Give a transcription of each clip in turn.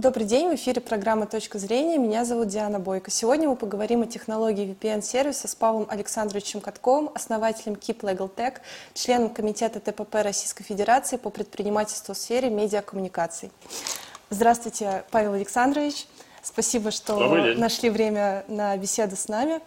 Добрый день, в эфире программа «Точка зрения». Меня зовут Диана Бойко. Сегодня мы поговорим о технологии VPN-сервиса с Павлом Александровичем Катковым, основателем Keep Legal Tech, членом Комитета ТПП Российской Федерации по предпринимательству в сфере медиакоммуникаций. Здравствуйте, Павел Александрович. Спасибо, что нашли время на беседу с нами.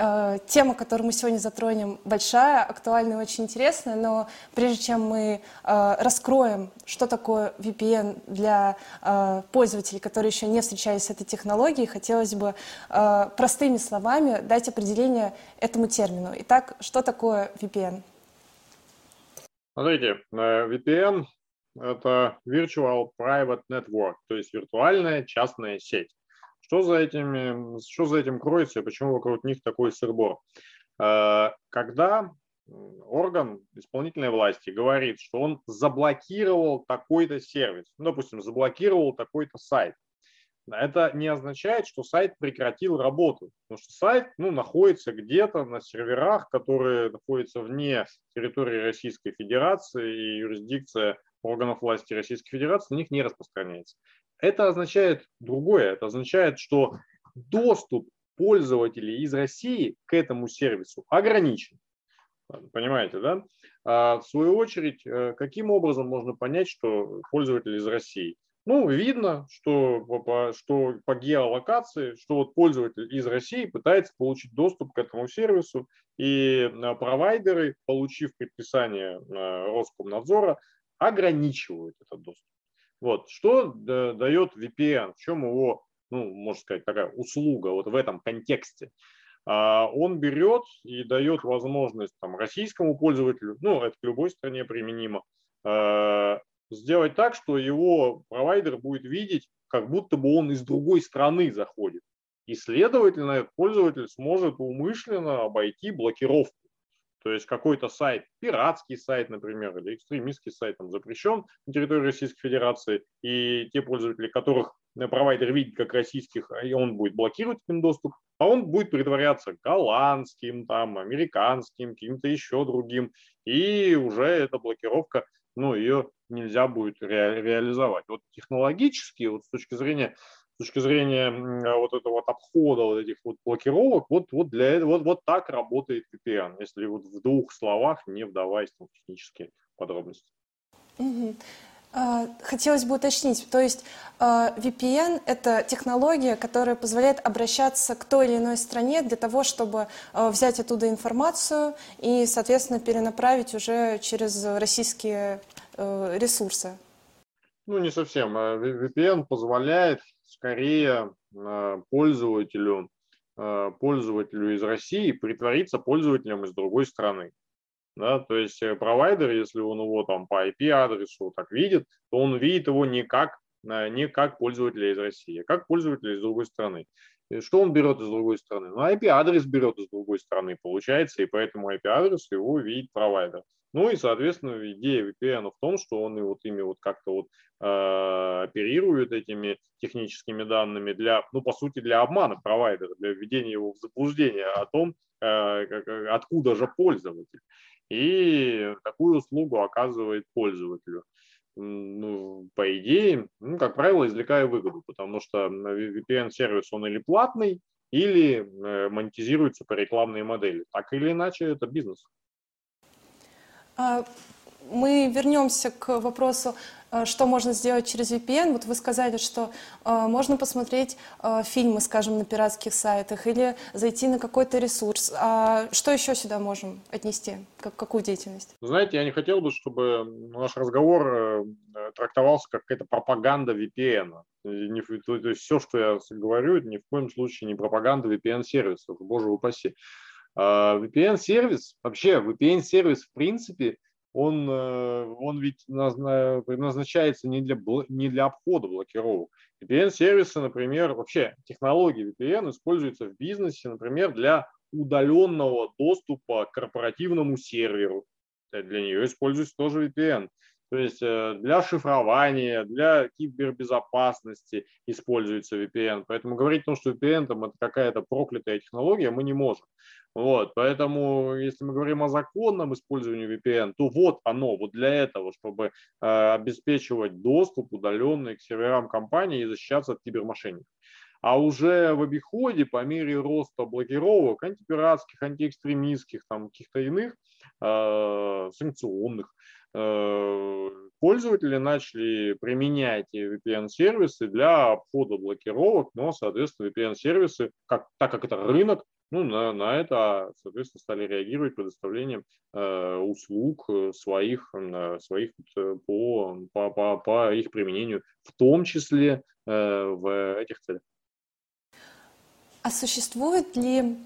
Э, тема, которую мы сегодня затронем, большая, актуальная и очень интересная, но прежде чем мы э, раскроем, что такое VPN для э, пользователей, которые еще не встречались с этой технологией, хотелось бы простыми словами дать определение этому термину. Итак, что такое VPN? Смотрите, VPN – это Virtual Private Network, то есть виртуальная частная сеть. Что за, этими, что за этим кроется и почему вокруг них такой сырбор? Э, когда орган исполнительной власти говорит, что он заблокировал такой-то сервис, ну, допустим, заблокировал такой-то сайт, это не означает, что сайт прекратил работу, потому что сайт ну, находится где-то на серверах, которые находятся вне территории Российской Федерации, и юрисдикция органов власти Российской Федерации на них не распространяется. Это означает другое. Это означает, что доступ пользователей из России к этому сервису ограничен. Понимаете, да? А в свою очередь, э, каким образом можно понять, что пользователь из России? Ну, видно, что по, что по геолокации, что вот пользователь из России пытается получить доступ к этому сервису, и э, провайдеры, получив предписание э, Роскомнадзора, ограничивают этот доступ. Вот. Что дает VPN? В чем его, ну, можно сказать, такая услуга вот в этом контексте? А, он берет и дает возможность там, российскому пользователю, ну, это к любой стране применимо, а, сделать так, что его провайдер будет видеть, как будто бы он из другой страны заходит. И, следовательно, этот пользователь сможет умышленно обойти блокировку. То есть какой-то сайт, пиратский сайт, например, или экстремистский сайт там, запрещен на территории Российской Федерации, и те пользователи, которых провайдер видит как российских, и он будет блокировать им доступ, а он будет притворяться голландским, там, американским, каким-то еще другим, и уже эта блокировка, ну, ее нельзя будет ре- реализовать. Вот технологически, вот с точки зрения с точки зрения вот этого вот обхода вот этих вот блокировок, вот, вот, для, этого вот, вот так работает VPN, если вот в двух словах, не вдаваясь в технические подробности. Угу. Хотелось бы уточнить, то есть а, VPN – это технология, которая позволяет обращаться к той или иной стране для того, чтобы а, взять оттуда информацию и, соответственно, перенаправить уже через российские э, ресурсы. Ну, не совсем. VPN позволяет скорее э, пользователю, э, пользователю из России притвориться пользователем из другой страны. Да, то есть э, провайдер, если он его там по IP-адресу так видит, то он видит его не как, не как пользователя из России, а как пользователя из другой страны. И что он берет из другой страны? Ну, IP-адрес берет из другой страны, получается, и поэтому IP-адрес его видит провайдер. Ну и, соответственно, идея VPN в том, что он и вот ими вот как-то вот э, оперирует этими техническими данными для, ну, по сути, для обмана провайдера, для введения его в заблуждение о том, э, как, откуда же пользователь. И такую услугу оказывает пользователю. Ну, по идее, ну, как правило, извлекая выгоду, потому что VPN-сервис, он или платный, или э, монетизируется по рекламной модели. Так или иначе, это бизнес. А, мы вернемся к вопросу, а, что можно сделать через VPN. Вот вы сказали, что а, можно посмотреть фильмы, скажем, на пиратских сайтах или зайти на какой-то ресурс. А что еще сюда можем отнести? Как, какую деятельность? Знаете, я не хотел бы, чтобы наш разговор э, трактовался как какая-то пропаганда VPN. Не, то есть все, что я говорю, это ни в коем случае не пропаганда VPN-сервисов, боже упаси. А, VPN-сервис, вообще VPN-сервис в принципе, он, э, он ведь предназначается не для, не для обхода блокировок. VPN-сервисы, например, вообще технологии VPN используются в бизнесе, например, для удаленного доступа к корпоративному серверу. Для нее используется тоже VPN. То есть э, для шифрования, для кибербезопасности используется VPN. Поэтому говорить о том, что VPN там, это какая-то проклятая технология, мы не можем. Вот, поэтому, если мы говорим о законном использовании VPN, то вот оно, вот для этого, чтобы э, обеспечивать доступ удаленный к серверам компании и защищаться от кибермошенников. А уже в обиходе по мере роста блокировок антипиратских, антиэкстремистских, там каких-то иных санкционных, э, пользователи начали применять VPN-сервисы для обхода блокировок, но, соответственно, VPN-сервисы, как, так как это рынок, ну, на, на это, соответственно, стали реагировать предоставлением э, услуг э, своих, э, своих по, по, по, по их применению, в том числе э, в этих целях. А существует ли,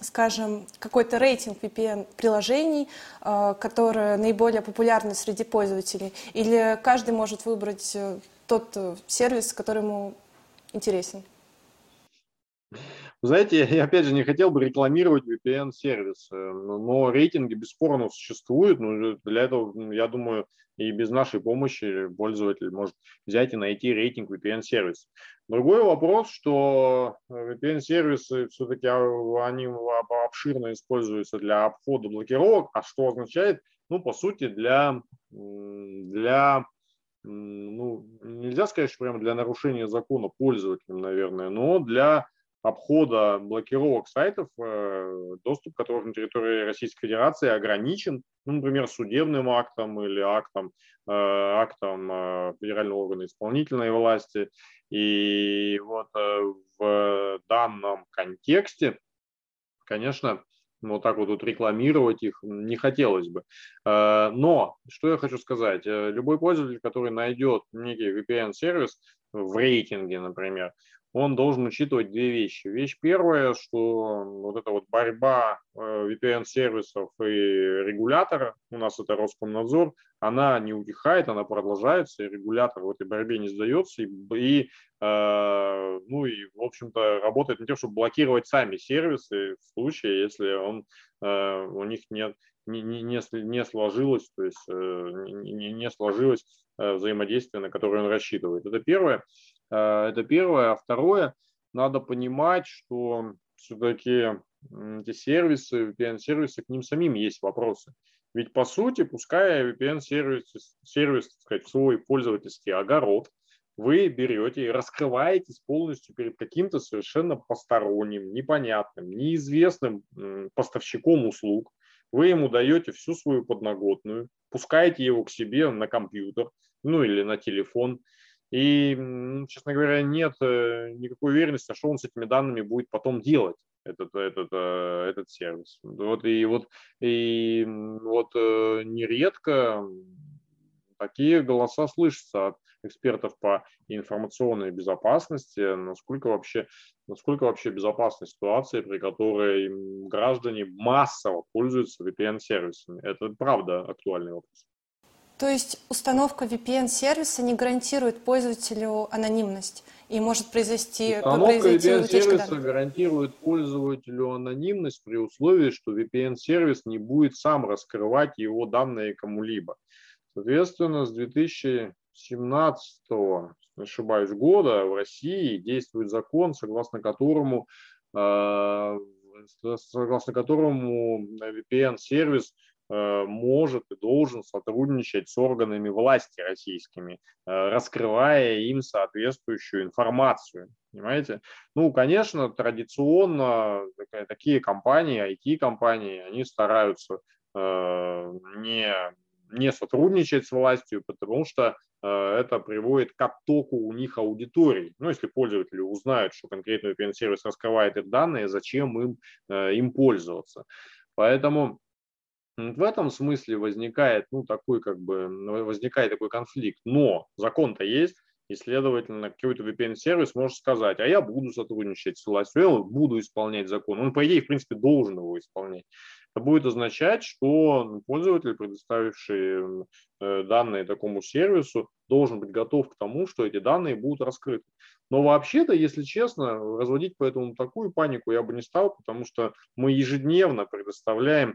скажем, какой-то рейтинг VPN-приложений, э, которые наиболее популярны среди пользователей? Или каждый может выбрать э, тот э, сервис, который ему интересен? Знаете, я опять же не хотел бы рекламировать VPN-сервис, но рейтинги бесспорно существуют. Но для этого, я думаю, и без нашей помощи пользователь может взять и найти рейтинг VPN-сервиса. Другой вопрос, что VPN-сервисы все-таки а, они обширно используются для обхода блокировок, а что означает, ну, по сути, для, для ну, нельзя сказать, что прямо для нарушения закона пользователям, наверное, но для обхода блокировок сайтов, э, доступ которых на территории Российской Федерации ограничен, ну, например, судебным актом или актом, э, актом э, федерального органа исполнительной власти. И вот в данном контексте, конечно, вот так вот, вот рекламировать их не хотелось бы. Но, что я хочу сказать, любой пользователь, который найдет некий VPN-сервис в рейтинге, например, он должен учитывать две вещи. Вещь первая, что вот эта вот борьба э, VPN-сервисов и регулятора, у нас это Роскомнадзор, она не утихает, она продолжается, и регулятор в этой борьбе не сдается, и, и э, ну и, в общем-то, работает над тем, чтобы блокировать сами сервисы в случае, если он, э, у них нет, не, не, не сложилось, то есть э, не, не сложилось э, взаимодействие, на которое он рассчитывает. Это первое. Э, это первое. А второе, надо понимать, что все-таки эти сервисы, VPN-сервисы, к ним самим есть вопросы. Ведь по сути, пускай VPN-сервис, сервис, так сказать, свой пользовательский огород, вы берете и раскрываетесь полностью перед каким-то совершенно посторонним, непонятным, неизвестным поставщиком услуг. Вы ему даете всю свою подноготную, пускаете его к себе на компьютер, ну или на телефон, и, честно говоря, нет э, никакой уверенности, что он с этими данными будет потом делать этот, этот, э, этот сервис. Вот, и вот, и вот э, нередко такие голоса слышатся от экспертов по информационной безопасности, насколько вообще, насколько вообще безопасна ситуация, при которой граждане массово пользуются VPN-сервисами. Это правда актуальный вопрос. То есть установка VPN-сервиса не гарантирует пользователю анонимность и может произойти Установка VPN-сервиса гарантирует пользователю анонимность при условии, что VPN-сервис не будет сам раскрывать его данные кому-либо. Соответственно, с 2017 не ошибаюсь, года в России действует закон, согласно которому, э, согласно которому VPN-сервис может и должен сотрудничать с органами власти российскими, э, раскрывая им соответствующую информацию. Понимаете? Ну, конечно, традиционно такие компании, IT-компании, они стараются э, не, не сотрудничать с властью, потому что это приводит к оттоку у них аудитории. Ну, если пользователи узнают, что конкретный VPN-сервис раскрывает их данные, зачем им, им пользоваться. Поэтому в этом смысле возникает, ну, такой, как бы, возникает такой конфликт. Но закон-то есть, и, следовательно, какой-то VPN-сервис может сказать, а я буду сотрудничать с властью, буду исполнять закон. Он, по идее, в принципе, должен его исполнять. Это будет означать, что пользователь, предоставивший э, данные такому сервису, должен быть готов к тому, что эти данные будут раскрыты. Но вообще-то, если честно, разводить по этому такую панику я бы не стал, потому что мы ежедневно предоставляем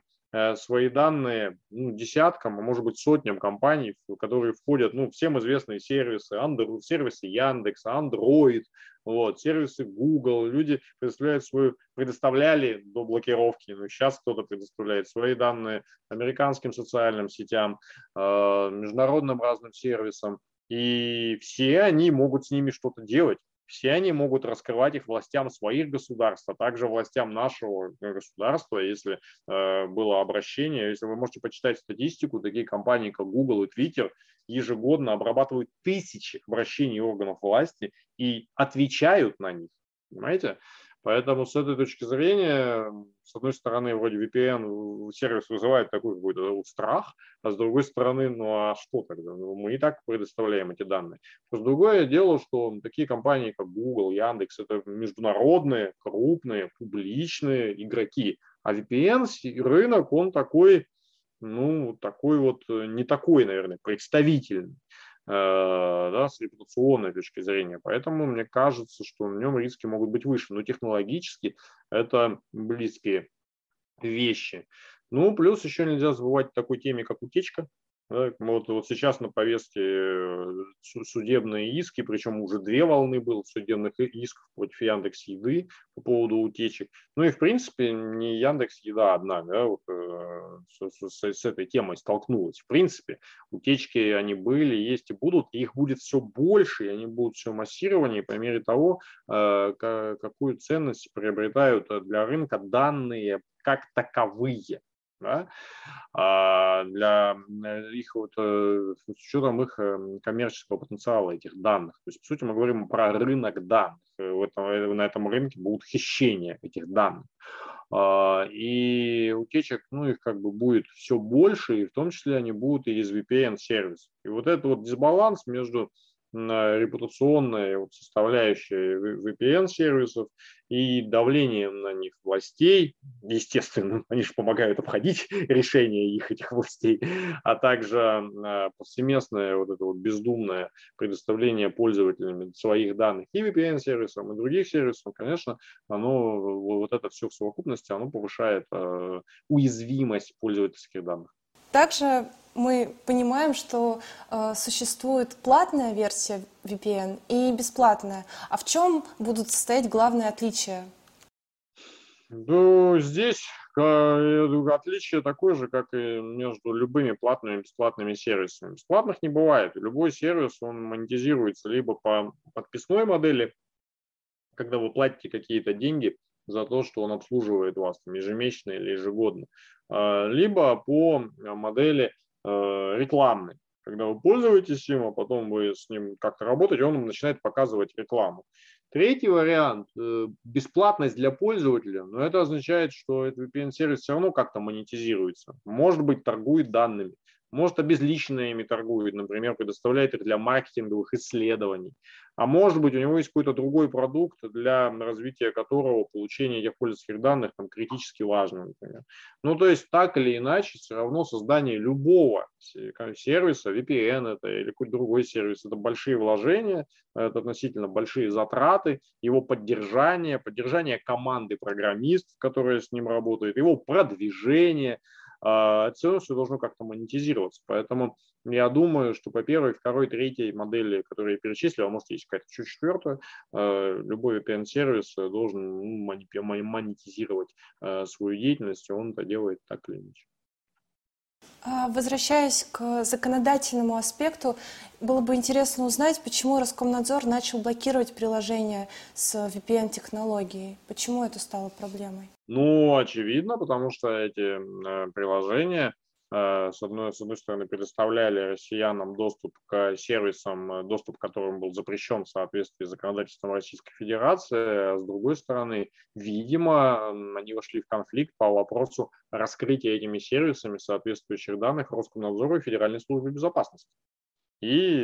свои данные ну, десяткам, а может быть сотням компаний, которые входят, ну, всем известные сервисы, Android, сервисы Яндекса, Android, вот, сервисы Google, люди предоставляют свою, предоставляли до блокировки, но сейчас кто-то предоставляет свои данные американским социальным сетям, международным разным сервисам, и все они могут с ними что-то делать все они могут раскрывать их властям своих государств, а также властям нашего государства, если э, было обращение. Если вы можете почитать статистику, такие компании, как Google и Twitter, ежегодно обрабатывают тысячи обращений органов власти и отвечают на них. Понимаете? Поэтому с этой точки зрения, с одной стороны, вроде VPN сервис вызывает такой какой-то вот страх, а с другой стороны, ну а что тогда? Ну, мы и так предоставляем эти данные. С другое дело, что такие компании, как Google, Яндекс, это международные, крупные, публичные игроки. А VPN рынок, он такой, ну, такой вот, э, не такой, наверное, представительный. Э, да, с репутационной точки зрения. Поэтому мне кажется, что в нем риски могут быть выше. Но технологически это близкие вещи. Ну, плюс еще нельзя забывать такой теме, как утечка. Да, вот, вот сейчас на повестке э, судебные иски, причем уже две волны было судебных исков против Яндекс Еды по поводу утечек. Ну и в принципе не Яндекс Еда одна да, вот, э, с, с, с этой темой столкнулась. В принципе утечки они были, есть и будут, и их будет все больше, и они будут все массированнее по мере того, э, какую ценность приобретают для рынка данные как таковые да, а для э, их вот, э, с учетом их эм, коммерческого потенциала этих данных. То есть, по сути, мы говорим про рынок данных. Э, на этом рынке будут хищения этих данных. А, и утечек, ну, их как бы будет все больше, и в том числе они будут и из VPN-сервисов. И вот этот вот дисбаланс между репутационная вот составляющая VPN-сервисов и давлением на них властей, естественно, они же помогают обходить решения их этих властей, а также а, повсеместное вот это вот бездумное предоставление пользователями своих данных и VPN-сервисам, и других сервисов, конечно, оно, вот это все в совокупности, оно повышает а, уязвимость пользовательских данных. Также мы понимаем, что э, существует платная версия VPN и бесплатная. А в чем будут состоять главные отличия? Ну, здесь отличие такое же, как и между любыми платными и бесплатными сервисами. Бесплатных не бывает. Любой сервис, он монетизируется либо по подписной модели, когда вы платите какие-то деньги за то, что он обслуживает вас ежемесячно или ежегодно, а, либо по модели рекламный. Когда вы пользуетесь им, а потом вы с ним как-то работаете, он вам начинает показывать рекламу. Третий вариант э, – бесплатность для пользователя, но это означает, что этот VPN-сервис все равно как-то монетизируется. Может быть, торгует данными, может, обезличенно ими торгует, например, предоставляет их для маркетинговых исследований. А может быть, у него есть какой-то другой продукт, для развития которого получение этих пользовательских данных там, критически важно, например. Ну, то есть, так или иначе, все равно создание любого сервиса, VPN это или какой-то другой сервис, это большие вложения, это относительно большие затраты, его поддержание, поддержание команды программистов, которая с ним работает, его продвижение – это все должно как-то монетизироваться. Поэтому я думаю, что по первой, второй, третьей модели, которые я перечислил, а может есть какая-то чуть четвертая, а, любой VPN-сервис должен монетизировать а, свою деятельность, и он это делает так или иначе. Возвращаясь к законодательному аспекту, было бы интересно узнать, почему Роскомнадзор начал блокировать приложения с VPN-технологией. Почему это стало проблемой? Ну, очевидно, потому что эти э, приложения, с одной, с одной стороны, предоставляли россиянам доступ к сервисам, э, доступ к которым был запрещен в соответствии с законодательством Российской Федерации, а с другой стороны, видимо, они вошли в конфликт по вопросу раскрытия этими сервисами соответствующих данных Роскомнадзору и Федеральной службы безопасности. И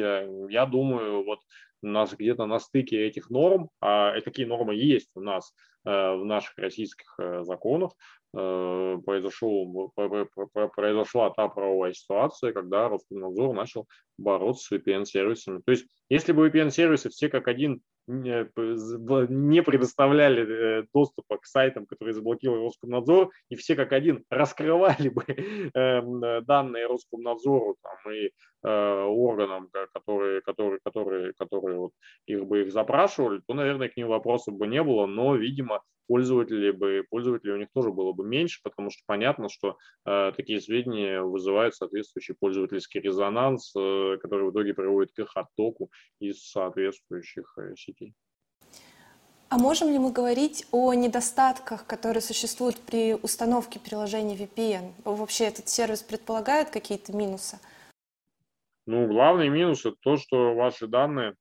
я думаю, вот у нас где-то на стыке этих норм, а такие нормы есть у нас, Э, в наших российских э, законах, э, произошел, произошла та правовая ситуация, когда Роскомнадзор начал бороться с VPN-сервисами. То есть, если бы VPN-сервисы все как один не предоставляли э, доступа к сайтам, которые заблокировал Роскомнадзор, и все как один раскрывали бы эм, данные Роскомнадзору там, и э, органам, которые, которые, которые, которые вот их бы их запрашивали, то, наверное, к ним вопросов бы не было, но, видимо, пользователей бы, пользователей у них тоже было бы меньше, потому что понятно, что э, такие сведения вызывают соответствующий пользовательский резонанс, э, который в итоге приводит к их оттоку из соответствующих э, сетей. А можем ли мы говорить о недостатках, которые существуют при установке приложения VPN? Вообще этот сервис предполагает какие-то минусы? Ну, главный минус – это то, что ваши данные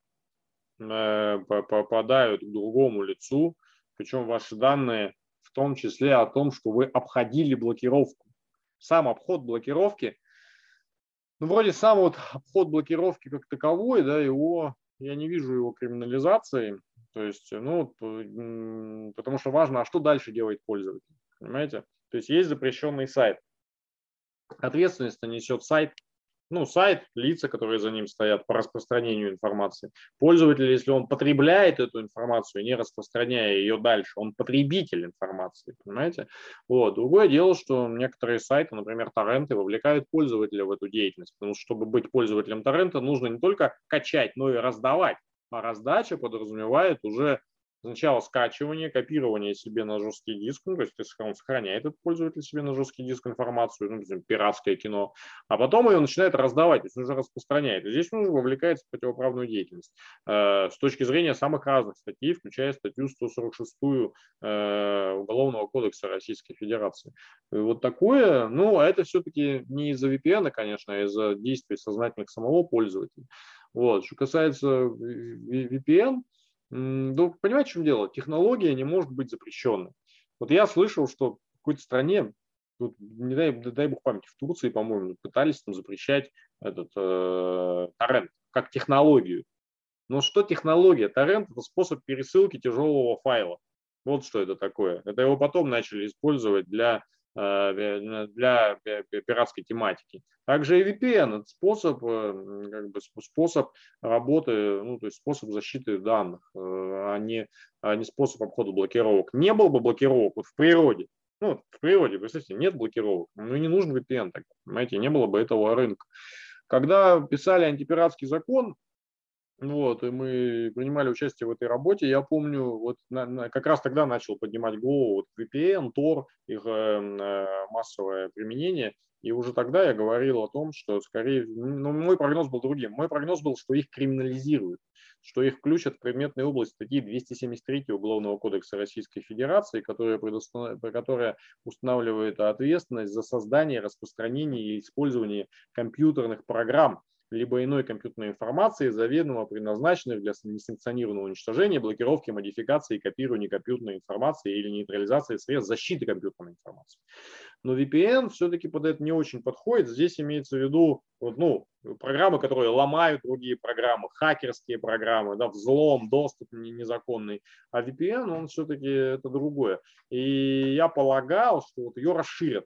э, попадают к другому лицу, причем ваши данные в том числе о том, что вы обходили блокировку. Сам обход блокировки, ну, вроде сам вот обход блокировки как таковой, да, его, я не вижу его криминализации, то есть, ну, потому что важно, а что дальше делает пользователь, понимаете? То есть есть запрещенный сайт. Ответственность несет сайт, ну, сайт, лица, которые за ним стоят по распространению информации. Пользователь, если он потребляет эту информацию, не распространяя ее дальше, он потребитель информации, понимаете? Вот. Другое дело, что некоторые сайты, например, торренты, вовлекают пользователя в эту деятельность, потому что, чтобы быть пользователем торрента, нужно не только качать, но и раздавать а раздача подразумевает уже сначала скачивание, копирование себе на жесткий диск, ну, то есть он сохраняет этот пользователь себе на жесткий диск информацию, ну, например, пиратское кино, а потом ее начинает раздавать, то есть он уже распространяет. И здесь он вовлекается в противоправную деятельность э, с точки зрения самых разных статей, включая статью 146 э, Уголовного кодекса Российской Федерации. И вот такое, ну, а это все-таки не из-за VPN, конечно, а из-за действий сознательных самого пользователя. Вот. Что касается VPN, ну, понимаете, в чем дело? Технология не может быть запрещенной. Вот я слышал, что в какой-то стране, тут, не дай, дай бог памяти, в Турции, по-моему, пытались там запрещать этот э, торрент как технологию. Но что технология? Торрент – это способ пересылки тяжелого файла. Вот что это такое. Это его потом начали использовать для для пиратской тематики. Также и VPN – это способ, э, как бы способ работы, ну, то есть способ защиты данных, э, а не, а не способ обхода блокировок. Не было бы блокировок вот в природе, ну, в природе, представьте, нет блокировок, ну и не нужен VPN тогда, понимаете, не было бы этого рынка. Когда писали антипиратский закон, вот, и мы принимали участие в этой работе. Я помню, вот на, на, как раз тогда начал поднимать голову вот VPN, Tor, их э, э, массовое применение. И уже тогда я говорил о том, что скорее, ну, мой прогноз был другим. Мой прогноз был, что их криминализируют, что их включат в предметную область статьи 273 Уголовного кодекса Российской Федерации, которая, которая устанавливает ответственность за создание, распространение и использование компьютерных программ либо иной компьютерной информации, заведомо предназначенных для несанкционированного уничтожения, блокировки, модификации, копирования компьютерной информации или нейтрализации средств защиты компьютерной информации. Но VPN все-таки под это не очень подходит. Здесь имеется в виду вот, ну, программы, которые ломают другие программы, хакерские программы, да, взлом, доступ незаконный. А VPN, он все-таки это другое. И я полагал, что вот ее расширят.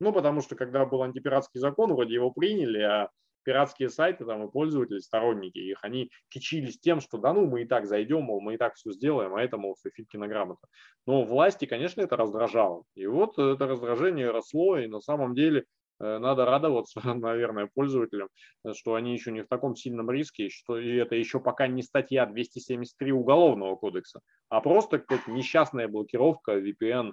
Ну, потому что когда был антипиратский закон, вроде его приняли, а пиратские сайты там и пользователи, сторонники их, они кичились тем, что да ну мы и так зайдем, мол, мы и так все сделаем, а это, мол, все Филькина грамота. Но власти, конечно, это раздражало. И вот это раздражение росло, и на самом деле Э, надо радоваться, наверное, пользователям, что они еще не в таком сильном риске, что и это еще пока не статья 273 Уголовного кодекса, а просто какая-то несчастная блокировка VPN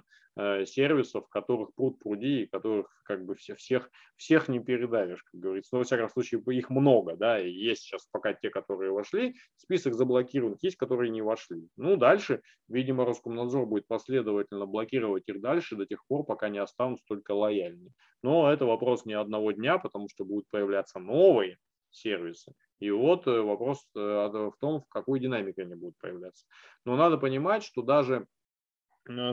сервисов, которых пруд пруди, и которых как бы все, всех, всех не передавишь, как говорится. Но, во всяком случае, их много, да, и есть сейчас пока те, которые вошли, список заблокированных, есть, которые не вошли. Ну, дальше, видимо, Роскомнадзор будет последовательно блокировать их дальше до тех пор, пока не останутся только лояльные. Но это вопрос не одного дня, потому что будут появляться новые сервисы. И вот э, вопрос э, в том, в какой динамике они будут появляться. Но надо понимать, что даже э,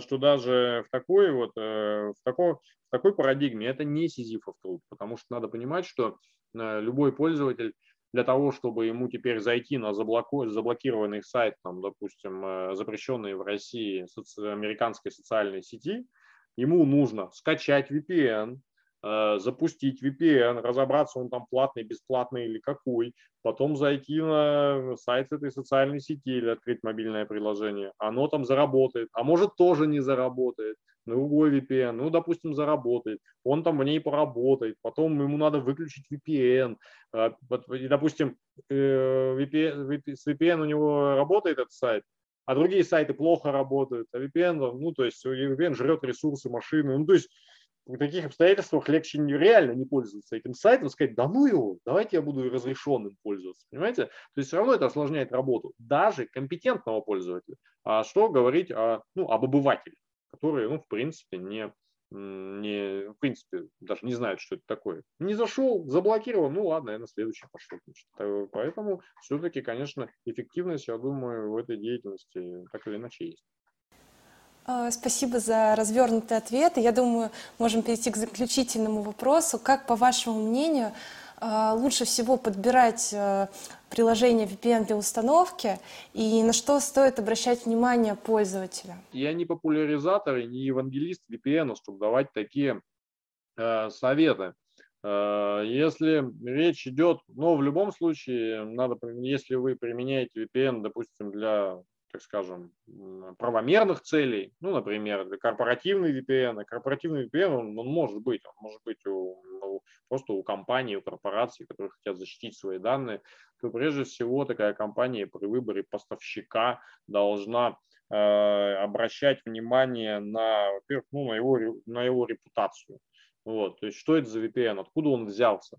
что даже в такой вот в такой, в такой парадигме это не сизифов труд, потому что надо понимать, что любой пользователь для того, чтобы ему теперь зайти на заблокированный сайт, там, допустим, запрещенный в России американской социальной сети, ему нужно скачать VPN, Э, запустить VPN, разобраться, он там платный, бесплатный или какой, потом зайти на сайт этой социальной сети или открыть мобильное приложение. Оно там заработает, а может тоже не заработает. Другой VPN, ну, допустим, заработает, он там в ней поработает, потом ему надо выключить VPN. Э, и, допустим, VPN, э, с VPN у него работает этот сайт, а другие сайты плохо работают, а VPN, ну, то есть VPN жрет ресурсы машины, ну, то есть в таких обстоятельствах легче реально не пользоваться этим сайтом, сказать, да ну его, давайте я буду разрешенным пользоваться, понимаете? То есть все равно это осложняет работу, даже компетентного пользователя. А что говорить о, ну, об обывателе, которые, ну, в принципе, не, не, в принципе, даже не знают, что это такое. Не зашел, заблокировал, ну ладно, я на следующий пошел. Значит. Поэтому все-таки, конечно, эффективность, я думаю, в этой деятельности так или иначе есть. А, спасибо за развернутый ответ. Я думаю, можем перейти к заключительному вопросу. Как, по вашему мнению, а, лучше всего подбирать а, приложение VPN для установки и на что стоит обращать внимание пользователя? Я не популяризатор и не евангелист VPN, чтобы давать такие э, советы. Если речь идет, но в любом случае, надо, если вы применяете VPN, допустим, для так скажем, правомерных целей, ну, например, для корпоративный VPN. Корпоративный VPN, он, он может быть, он может быть у, у, просто у компании, у корпораций, которые хотят защитить свои данные, то прежде всего такая компания при выборе поставщика должна э, обращать внимание на, во-первых, ну, на, его, на его репутацию. Вот, то есть, что это за VPN, откуда он взялся.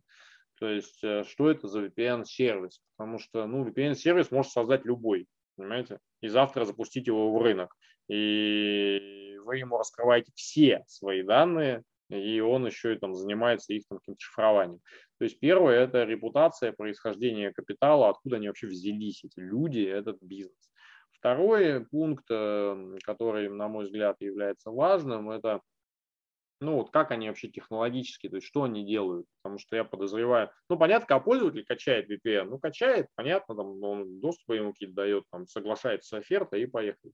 То есть, э, что это за VPN-сервис? Потому что ну, VPN-сервис может создать любой понимаете? И завтра запустить его в рынок. И вы ему раскрываете все свои данные, и он еще и там занимается их там каким-то шифрованием. То есть первое – это репутация, происхождение капитала, откуда они вообще взялись, эти люди, этот бизнес. Второй пункт, э, который, на мой взгляд, является важным, это ну вот как они вообще технологически, то есть что они делают, потому что я подозреваю, ну понятно, когда пользователь качает VPN, ну качает, понятно, там он доступ ему какие-то дает, там соглашается с офертой и поехали.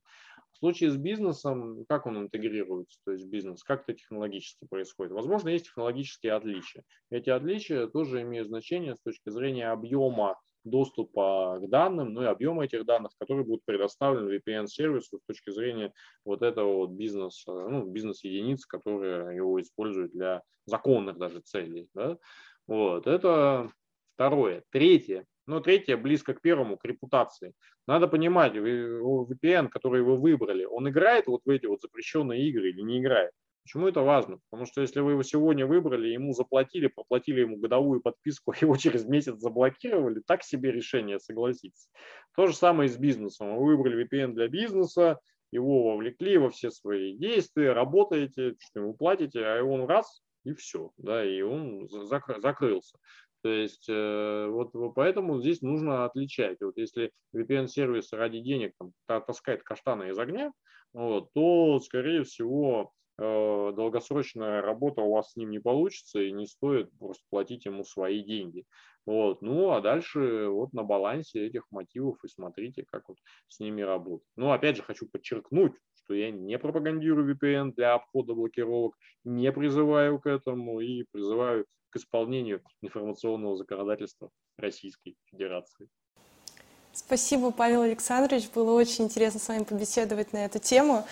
В случае с бизнесом, как он интегрируется, то есть бизнес, как это технологически происходит? Возможно, есть технологические отличия. Эти отличия тоже имеют значение с точки зрения объема доступа к данным, ну и объема этих данных, которые будут предоставлены VPN-сервису с точки зрения вот этого вот бизнеса, ну, бизнес-единиц, которые его используют для законных даже целей. Да? Вот, это второе. Третье. Ну, третье близко к первому, к репутации. Надо понимать, VPN, который вы выбрали, он играет вот в эти вот запрещенные игры или не играет. Почему это важно? Потому что если вы его сегодня выбрали, ему заплатили, проплатили ему годовую подписку, его через месяц заблокировали, так себе решение, согласитесь. То же самое и с бизнесом. Вы выбрали VPN для бизнеса, его вовлекли во все свои действия, работаете, что ему платите, а он раз и все, да, и он закрылся. То есть э, вот поэтому здесь нужно отличать. Вот если VPN-сервис ради денег там, таскает каштаны из огня, вот, то, скорее всего, долгосрочная работа у вас с ним не получится и не стоит просто платить ему свои деньги. Вот. Ну, а дальше вот на балансе этих мотивов и смотрите, как вот с ними работать. Ну, опять же, хочу подчеркнуть, что я не пропагандирую VPN для обхода блокировок, не призываю к этому и призываю к исполнению информационного законодательства Российской Федерации. Спасибо, Павел Александрович. Было очень интересно с вами побеседовать на эту тему.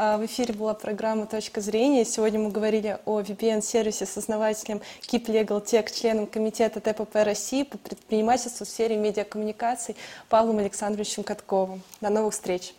А, в эфире была программа «Точка зрения». Сегодня мы говорили о VPN-сервисе с основателем Keep Legal Tech, членом комитета ТПП России по предпринимательству в сфере медиакоммуникаций Павлом Александровичем Катковым. До новых встреч!